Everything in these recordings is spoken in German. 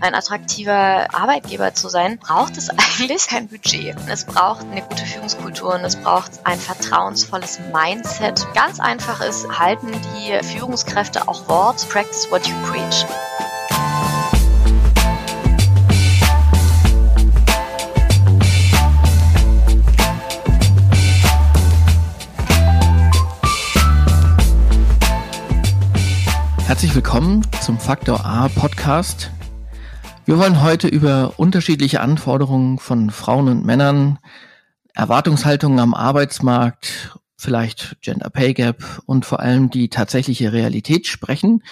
ein attraktiver Arbeitgeber zu sein, braucht es eigentlich kein Budget. Es braucht eine gute Führungskultur und es braucht ein vertrauensvolles Mindset. Ganz einfach ist, halten die Führungskräfte auch Wort, practice what you preach. Herzlich willkommen zum Faktor A Podcast. Wir wollen heute über unterschiedliche Anforderungen von Frauen und Männern, Erwartungshaltungen am Arbeitsmarkt, vielleicht Gender Pay Gap und vor allem die tatsächliche Realität sprechen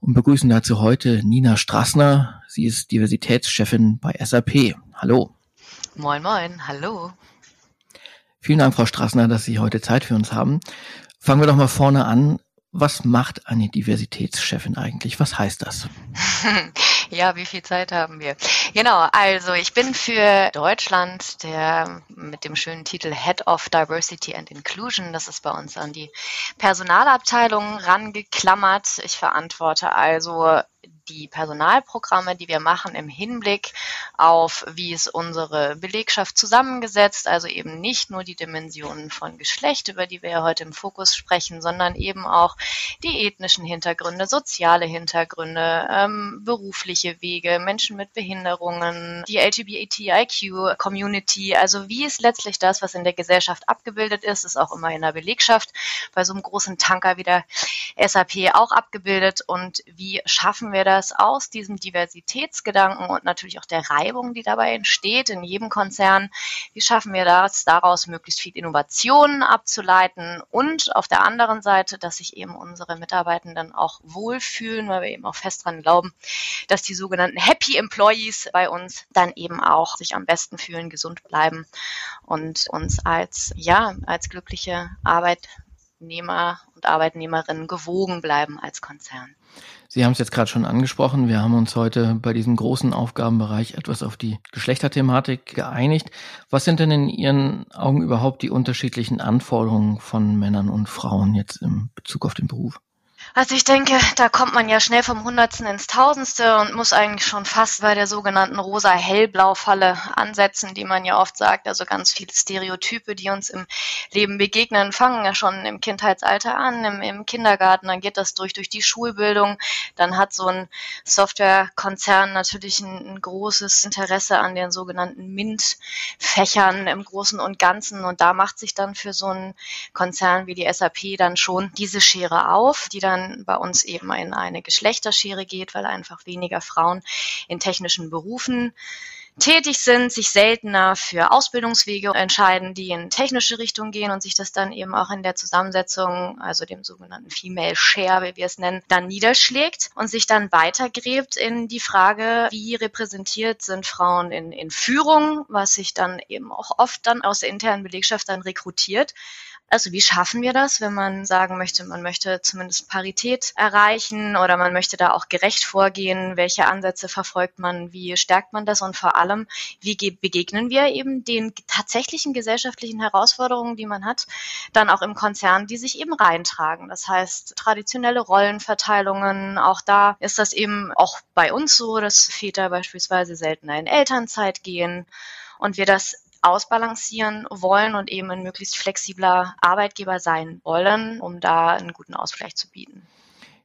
und begrüßen dazu heute Nina Strassner. Sie ist Diversitätschefin bei SAP. Hallo. Moin, moin. Hallo. Vielen Dank, Frau Strassner, dass Sie heute Zeit für uns haben. Fangen wir doch mal vorne an. Was macht eine Diversitätschefin eigentlich? Was heißt das? ja, wie viel Zeit haben wir? Genau, also ich bin für Deutschland der mit dem schönen Titel Head of Diversity and Inclusion. Das ist bei uns an die Personalabteilung rangeklammert. Ich verantworte also die Personalprogramme, die wir machen im Hinblick auf, wie ist unsere Belegschaft zusammengesetzt, also eben nicht nur die Dimensionen von Geschlecht, über die wir ja heute im Fokus sprechen, sondern eben auch die ethnischen Hintergründe, soziale Hintergründe, ähm, berufliche Wege, Menschen mit Behinderungen, die LGBTIQ-Community, also wie ist letztlich das, was in der Gesellschaft abgebildet ist, ist auch immer in der Belegschaft bei so einem großen Tanker wie der SAP auch abgebildet und wie schaffen wir das, dass aus diesem Diversitätsgedanken und natürlich auch der Reibung, die dabei entsteht in jedem Konzern, wie schaffen wir das, daraus möglichst viel Innovationen abzuleiten und auf der anderen Seite, dass sich eben unsere Mitarbeitenden auch wohlfühlen, weil wir eben auch fest dran glauben, dass die sogenannten Happy Employees bei uns dann eben auch sich am besten fühlen, gesund bleiben und uns als, ja, als glückliche Arbeitnehmer und Arbeitnehmerinnen gewogen bleiben als Konzern. Sie haben es jetzt gerade schon angesprochen. Wir haben uns heute bei diesem großen Aufgabenbereich etwas auf die Geschlechterthematik geeinigt. Was sind denn in Ihren Augen überhaupt die unterschiedlichen Anforderungen von Männern und Frauen jetzt im Bezug auf den Beruf? Also ich denke, da kommt man ja schnell vom Hundertsten ins Tausendste und muss eigentlich schon fast bei der sogenannten rosa-hellblau-Falle ansetzen, die man ja oft sagt. Also ganz viele Stereotype, die uns im Leben begegnen, fangen ja schon im Kindheitsalter an, im, im Kindergarten, dann geht das durch, durch die Schulbildung. Dann hat so ein Softwarekonzern natürlich ein, ein großes Interesse an den sogenannten MINT-Fächern im Großen und Ganzen. Und da macht sich dann für so einen Konzern wie die SAP dann schon diese Schere auf, die dann dann bei uns eben in eine Geschlechterschere geht, weil einfach weniger Frauen in technischen Berufen tätig sind, sich seltener für Ausbildungswege entscheiden, die in technische Richtung gehen und sich das dann eben auch in der Zusammensetzung, also dem sogenannten Female Share, wie wir es nennen, dann niederschlägt und sich dann weitergräbt in die Frage, wie repräsentiert sind Frauen in, in Führung, was sich dann eben auch oft dann aus der internen Belegschaft dann rekrutiert also wie schaffen wir das, wenn man sagen möchte, man möchte zumindest Parität erreichen oder man möchte da auch gerecht vorgehen? Welche Ansätze verfolgt man? Wie stärkt man das? Und vor allem, wie begegnen wir eben den tatsächlichen gesellschaftlichen Herausforderungen, die man hat, dann auch im Konzern, die sich eben reintragen? Das heißt, traditionelle Rollenverteilungen, auch da ist das eben auch bei uns so, dass Väter beispielsweise seltener in Elternzeit gehen und wir das ausbalancieren wollen und eben ein möglichst flexibler Arbeitgeber sein wollen, um da einen guten Ausgleich zu bieten.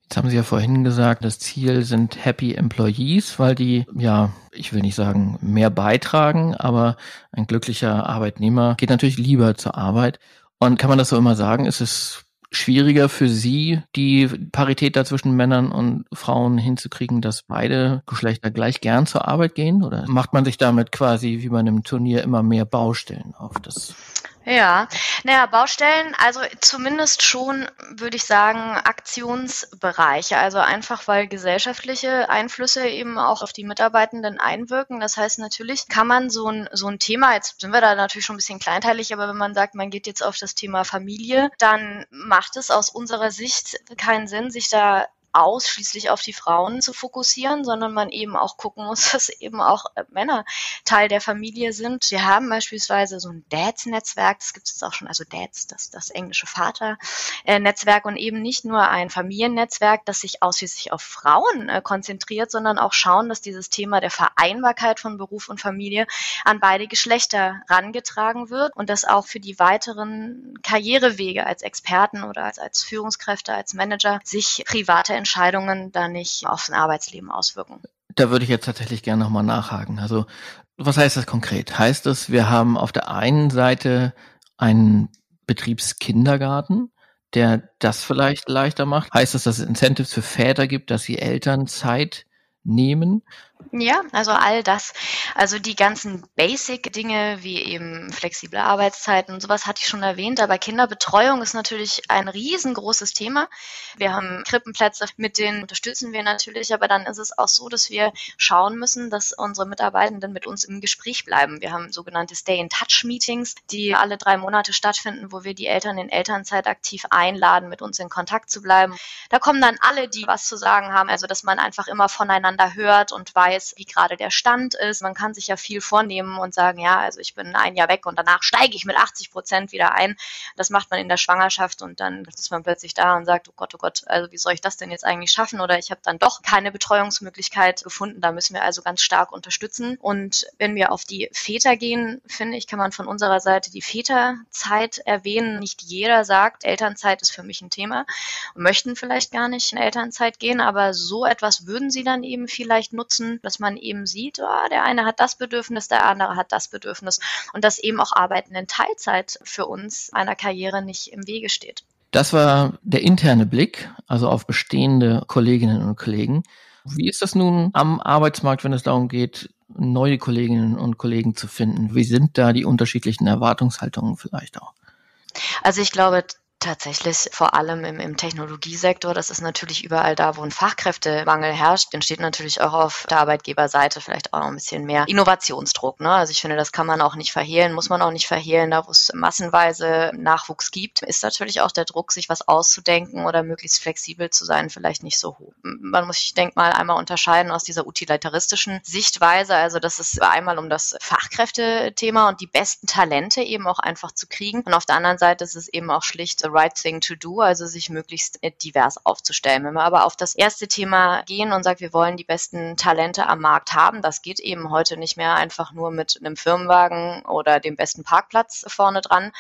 Jetzt haben Sie ja vorhin gesagt, das Ziel sind Happy Employees, weil die, ja, ich will nicht sagen, mehr beitragen, aber ein glücklicher Arbeitnehmer geht natürlich lieber zur Arbeit. Und kann man das so immer sagen? Ist es schwieriger für Sie, die Parität da zwischen Männern und Frauen hinzukriegen, dass beide Geschlechter gleich gern zur Arbeit gehen? Oder macht man sich damit quasi wie bei einem Turnier immer mehr Baustellen auf das? Ja, naja, Baustellen, also zumindest schon, würde ich sagen, Aktionsbereiche. Also einfach, weil gesellschaftliche Einflüsse eben auch auf die Mitarbeitenden einwirken. Das heißt, natürlich kann man so ein, so ein Thema, jetzt sind wir da natürlich schon ein bisschen kleinteilig, aber wenn man sagt, man geht jetzt auf das Thema Familie, dann macht es aus unserer Sicht keinen Sinn, sich da ausschließlich auf die Frauen zu fokussieren, sondern man eben auch gucken muss, dass eben auch äh, Männer Teil der Familie sind. Wir haben beispielsweise so ein Dads-Netzwerk, das gibt es auch schon, also Dads, das, das englische Vater-Netzwerk und eben nicht nur ein Familiennetzwerk, das sich ausschließlich auf Frauen äh, konzentriert, sondern auch schauen, dass dieses Thema der Vereinbarkeit von Beruf und Familie an beide Geschlechter rangetragen wird und das auch für die weiteren Karrierewege als Experten oder als, als Führungskräfte, als Manager sich private Entscheidungen da nicht aufs Arbeitsleben auswirken. Da würde ich jetzt tatsächlich gerne nochmal nachhaken. Also was heißt das konkret? Heißt das, wir haben auf der einen Seite einen Betriebskindergarten, der das vielleicht leichter macht? Heißt das, dass es Incentives für Väter gibt, dass sie Elternzeit nehmen? Ja, also all das. Also die ganzen Basic-Dinge wie eben flexible Arbeitszeiten und sowas hatte ich schon erwähnt, aber Kinderbetreuung ist natürlich ein riesengroßes Thema. Wir haben Krippenplätze, mit denen unterstützen wir natürlich, aber dann ist es auch so, dass wir schauen müssen, dass unsere Mitarbeitenden mit uns im Gespräch bleiben. Wir haben sogenannte Stay-in-Touch-Meetings, die alle drei Monate stattfinden, wo wir die Eltern in Elternzeit aktiv einladen, mit uns in Kontakt zu bleiben. Da kommen dann alle, die was zu sagen haben, also dass man einfach immer voneinander hört und weiß, weiß, wie gerade der Stand ist. Man kann sich ja viel vornehmen und sagen, ja, also ich bin ein Jahr weg und danach steige ich mit 80 Prozent wieder ein. Das macht man in der Schwangerschaft und dann ist man plötzlich da und sagt, oh Gott, oh Gott, also wie soll ich das denn jetzt eigentlich schaffen? Oder ich habe dann doch keine Betreuungsmöglichkeit gefunden. Da müssen wir also ganz stark unterstützen. Und wenn wir auf die Väter gehen, finde ich, kann man von unserer Seite die Väterzeit erwähnen. Nicht jeder sagt, Elternzeit ist für mich ein Thema und möchten vielleicht gar nicht in Elternzeit gehen, aber so etwas würden sie dann eben vielleicht nutzen, dass man eben sieht, oh, der eine hat das Bedürfnis, der andere hat das Bedürfnis und dass eben auch Arbeiten in Teilzeit für uns einer Karriere nicht im Wege steht. Das war der interne Blick, also auf bestehende Kolleginnen und Kollegen. Wie ist das nun am Arbeitsmarkt, wenn es darum geht, neue Kolleginnen und Kollegen zu finden? Wie sind da die unterschiedlichen Erwartungshaltungen vielleicht auch? Also ich glaube, Tatsächlich vor allem im, im Technologiesektor. Das ist natürlich überall da, wo ein Fachkräftemangel herrscht, entsteht natürlich auch auf der Arbeitgeberseite vielleicht auch noch ein bisschen mehr Innovationsdruck. Ne? Also ich finde, das kann man auch nicht verhehlen, muss man auch nicht verhehlen. Da, wo es massenweise Nachwuchs gibt, ist natürlich auch der Druck, sich was auszudenken oder möglichst flexibel zu sein, vielleicht nicht so hoch. Man muss, ich denke mal, einmal unterscheiden aus dieser utilitaristischen Sichtweise. Also das ist einmal um das Fachkräftethema und die besten Talente eben auch einfach zu kriegen. Und auf der anderen Seite ist es eben auch schlicht right thing to do, also sich möglichst äh, divers aufzustellen. Wenn wir aber auf das erste Thema gehen und sagen, wir wollen die besten Talente am Markt haben, das geht eben heute nicht mehr einfach nur mit einem Firmenwagen oder dem besten Parkplatz vorne dran,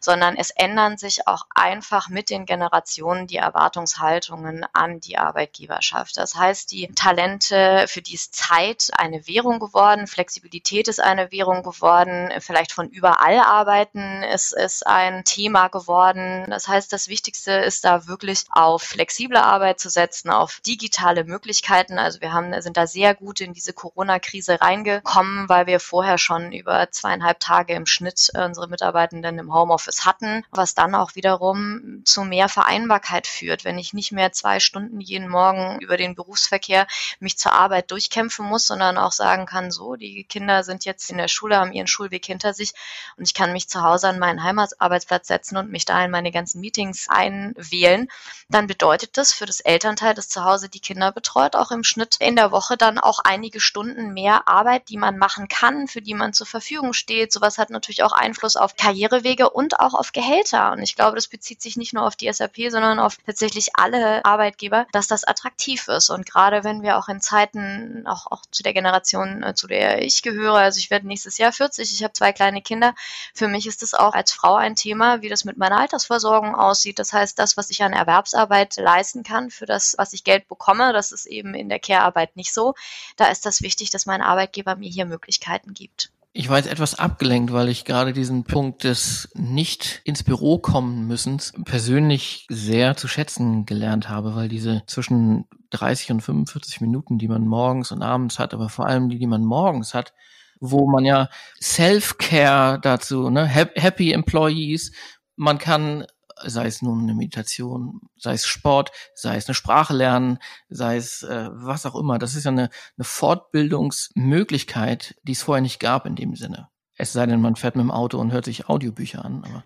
sondern es ändern sich auch einfach mit den Generationen die Erwartungshaltungen an die Arbeitgeberschaft. Das heißt, die Talente, für die ist Zeit eine Währung geworden, Flexibilität ist eine Währung geworden, vielleicht von überall arbeiten ist, ist ein Thema geworden. Das heißt, das Wichtigste ist da wirklich auf flexible Arbeit zu setzen, auf digitale Möglichkeiten. Also wir haben, sind da sehr gut in diese Corona-Krise reingekommen, weil wir vorher schon über zweieinhalb Tage im Schnitt unsere Mitarbeitenden im Homeoffice hatten, was dann auch wiederum zu mehr Vereinbarkeit führt. Wenn ich nicht mehr zwei Stunden jeden Morgen über den Berufsverkehr mich zur Arbeit durchkämpfen muss, sondern auch sagen kann, so, die Kinder sind jetzt in der Schule, haben ihren Schulweg hinter sich und ich kann mich zu Hause an meinen Heimatarbeitsplatz setzen und mich da in meine ganzen Meetings einwählen, dann bedeutet das für das Elternteil, das zu Hause die Kinder betreut, auch im Schnitt in der Woche dann auch einige Stunden mehr Arbeit, die man machen kann, für die man zur Verfügung steht. Sowas hat natürlich auch Einfluss auf Karrierewege und auch auf Gehälter. Und ich glaube, das bezieht sich nicht nur auf die SAP, sondern auf tatsächlich alle Arbeitgeber, dass das attraktiv ist. Und gerade wenn wir auch in Zeiten, auch, auch zu der Generation, äh, zu der ich gehöre, also ich werde nächstes Jahr 40, ich habe zwei kleine Kinder, für mich ist es auch als Frau ein Thema, wie das mit meiner Altersvorsorge Altersversorgung aussieht. Das heißt, das, was ich an Erwerbsarbeit leisten kann, für das, was ich Geld bekomme, das ist eben in der Care-Arbeit nicht so. Da ist das wichtig, dass mein Arbeitgeber mir hier Möglichkeiten gibt. Ich war jetzt etwas abgelenkt, weil ich gerade diesen Punkt des nicht ins Büro kommen müssens persönlich sehr zu schätzen gelernt habe, weil diese zwischen 30 und 45 Minuten, die man morgens und abends hat, aber vor allem die, die man morgens hat, wo man ja Self-Care dazu, ne, Happy Employees, man kann sei es nun eine Meditation, sei es Sport, sei es eine Sprache lernen, sei es äh, was auch immer. Das ist ja eine, eine Fortbildungsmöglichkeit, die es vorher nicht gab in dem Sinne. Es sei denn, man fährt mit dem Auto und hört sich Audiobücher an. Aber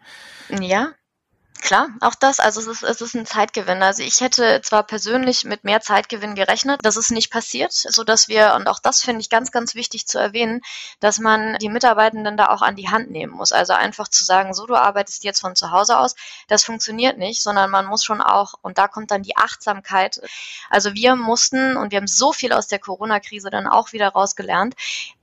ja, Klar, auch das, also es ist, es ist ein Zeitgewinn. Also ich hätte zwar persönlich mit mehr Zeitgewinn gerechnet, das ist nicht passiert, so dass wir, und auch das finde ich ganz, ganz wichtig zu erwähnen, dass man die Mitarbeitenden da auch an die Hand nehmen muss. Also einfach zu sagen, so du arbeitest jetzt von zu Hause aus, das funktioniert nicht, sondern man muss schon auch, und da kommt dann die Achtsamkeit. Also wir mussten, und wir haben so viel aus der Corona-Krise dann auch wieder rausgelernt,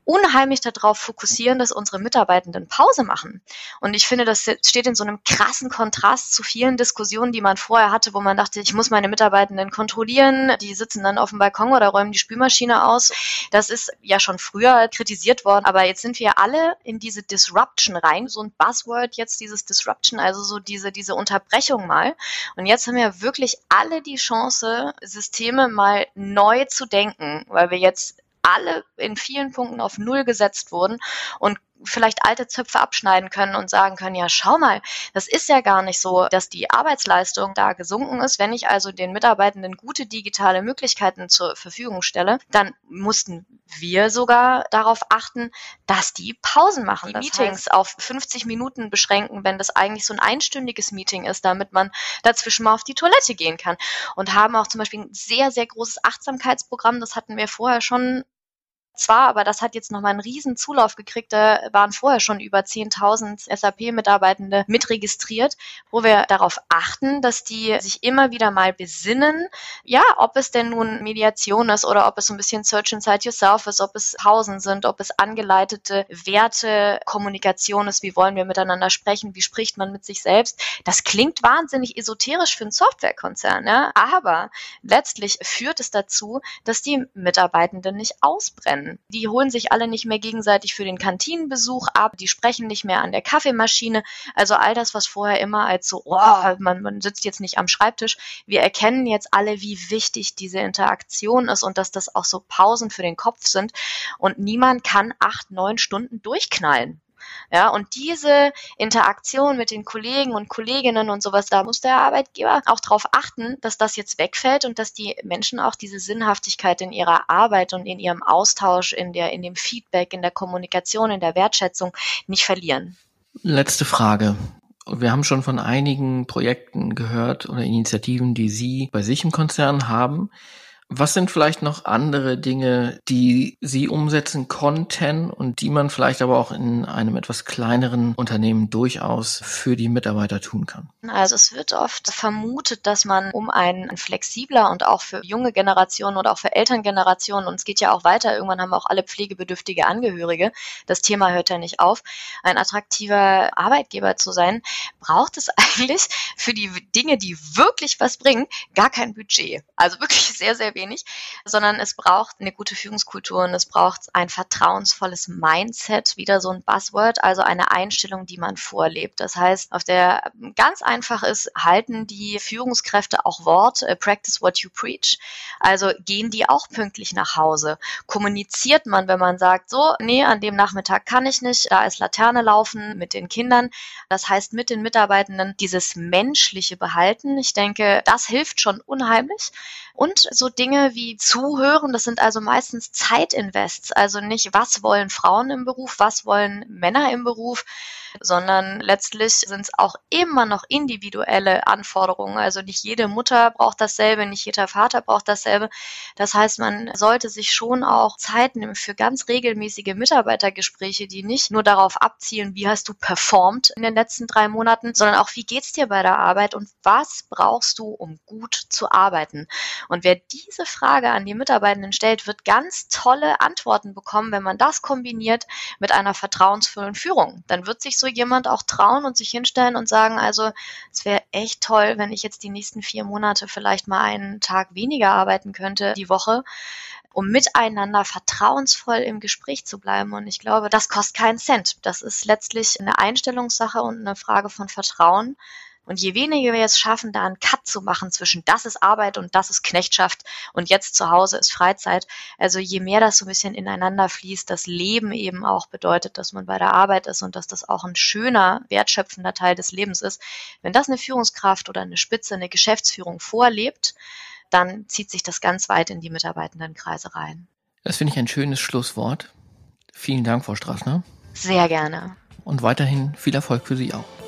unheimlich darauf fokussieren, dass unsere Mitarbeitenden Pause machen. Und ich finde, das steht in so einem krassen Kontrast zu vielen Diskussionen, die man vorher hatte, wo man dachte, ich muss meine Mitarbeitenden kontrollieren, die sitzen dann auf dem Balkon oder räumen die Spülmaschine aus. Das ist ja schon früher kritisiert worden, aber jetzt sind wir alle in diese Disruption rein, so ein Buzzword jetzt dieses Disruption, also so diese diese Unterbrechung mal. Und jetzt haben wir wirklich alle die Chance, Systeme mal neu zu denken, weil wir jetzt alle in vielen Punkten auf Null gesetzt wurden und vielleicht alte Zöpfe abschneiden können und sagen können, ja, schau mal, das ist ja gar nicht so, dass die Arbeitsleistung da gesunken ist. Wenn ich also den Mitarbeitenden gute digitale Möglichkeiten zur Verfügung stelle, dann mussten wir sogar darauf achten, dass die Pausen machen, die das Meetings heißt, auf 50 Minuten beschränken, wenn das eigentlich so ein einstündiges Meeting ist, damit man dazwischen mal auf die Toilette gehen kann. Und haben auch zum Beispiel ein sehr, sehr großes Achtsamkeitsprogramm, das hatten wir vorher schon zwar, aber das hat jetzt nochmal einen riesen Zulauf gekriegt. Da waren vorher schon über 10.000 SAP-Mitarbeitende mitregistriert, wo wir darauf achten, dass die sich immer wieder mal besinnen, ja, ob es denn nun Mediation ist oder ob es so ein bisschen Search Inside Yourself ist, ob es Pausen sind, ob es angeleitete Werte, Kommunikation ist, wie wollen wir miteinander sprechen, wie spricht man mit sich selbst. Das klingt wahnsinnig esoterisch für einen Softwarekonzern, ja, aber letztlich führt es dazu, dass die Mitarbeitenden nicht ausbrennen. Die holen sich alle nicht mehr gegenseitig für den Kantinenbesuch ab, die sprechen nicht mehr an der Kaffeemaschine. Also all das, was vorher immer als so, oh, man, man sitzt jetzt nicht am Schreibtisch. Wir erkennen jetzt alle, wie wichtig diese Interaktion ist und dass das auch so Pausen für den Kopf sind. Und niemand kann acht, neun Stunden durchknallen. Ja, und diese Interaktion mit den Kollegen und Kolleginnen und sowas, da muss der Arbeitgeber auch darauf achten, dass das jetzt wegfällt und dass die Menschen auch diese Sinnhaftigkeit in ihrer Arbeit und in ihrem Austausch, in der, in dem Feedback, in der Kommunikation, in der Wertschätzung nicht verlieren. Letzte Frage. Wir haben schon von einigen Projekten gehört oder Initiativen, die Sie bei sich im Konzern haben. Was sind vielleicht noch andere Dinge, die Sie umsetzen konnten und die man vielleicht aber auch in einem etwas kleineren Unternehmen durchaus für die Mitarbeiter tun kann? Also es wird oft vermutet, dass man um ein flexibler und auch für junge Generationen oder auch für Elterngenerationen, und es geht ja auch weiter, irgendwann haben wir auch alle pflegebedürftige Angehörige, das Thema hört ja nicht auf, ein attraktiver Arbeitgeber zu sein, braucht es eigentlich für die Dinge, die wirklich was bringen, gar kein Budget. Also wirklich sehr, sehr wenig, sondern es braucht eine gute Führungskultur und es braucht ein vertrauensvolles Mindset, wieder so ein Buzzword, also eine Einstellung, die man vorlebt. Das heißt, auf der ganz einfach ist, halten die Führungskräfte auch Wort, äh, practice what you preach. Also gehen die auch pünktlich nach Hause. Kommuniziert man, wenn man sagt, so, nee, an dem Nachmittag kann ich nicht, da ist Laterne laufen mit den Kindern. Das heißt, mit den Mitarbeitenden dieses menschliche Behalten. Ich denke, das hilft schon unheimlich. Und so Dinge wie Zuhören, das sind also meistens Zeitinvests, also nicht, was wollen Frauen im Beruf, was wollen Männer im Beruf, sondern letztlich sind es auch immer noch individuelle Anforderungen. Also nicht jede Mutter braucht dasselbe, nicht jeder Vater braucht dasselbe. Das heißt, man sollte sich schon auch Zeit nehmen für ganz regelmäßige Mitarbeitergespräche, die nicht nur darauf abzielen, wie hast du performt in den letzten drei Monaten, sondern auch, wie geht's dir bei der Arbeit und was brauchst du, um gut zu arbeiten? Und wer diese Frage an die Mitarbeitenden stellt, wird ganz tolle Antworten bekommen, wenn man das kombiniert mit einer vertrauensvollen Führung. Dann wird sich so jemand auch trauen und sich hinstellen und sagen, also es wäre echt toll, wenn ich jetzt die nächsten vier Monate vielleicht mal einen Tag weniger arbeiten könnte die Woche um miteinander vertrauensvoll im Gespräch zu bleiben. Und ich glaube, das kostet keinen Cent. Das ist letztlich eine Einstellungssache und eine Frage von Vertrauen. Und je weniger wir es schaffen, da einen Cut zu machen zwischen das ist Arbeit und das ist Knechtschaft und jetzt zu Hause ist Freizeit, also je mehr das so ein bisschen ineinander fließt, das Leben eben auch bedeutet, dass man bei der Arbeit ist und dass das auch ein schöner, wertschöpfender Teil des Lebens ist. Wenn das eine Führungskraft oder eine Spitze, eine Geschäftsführung vorlebt, dann zieht sich das ganz weit in die Mitarbeitendenkreise rein. Das finde ich ein schönes Schlusswort. Vielen Dank, Frau Straßner. Sehr gerne. Und weiterhin viel Erfolg für Sie auch.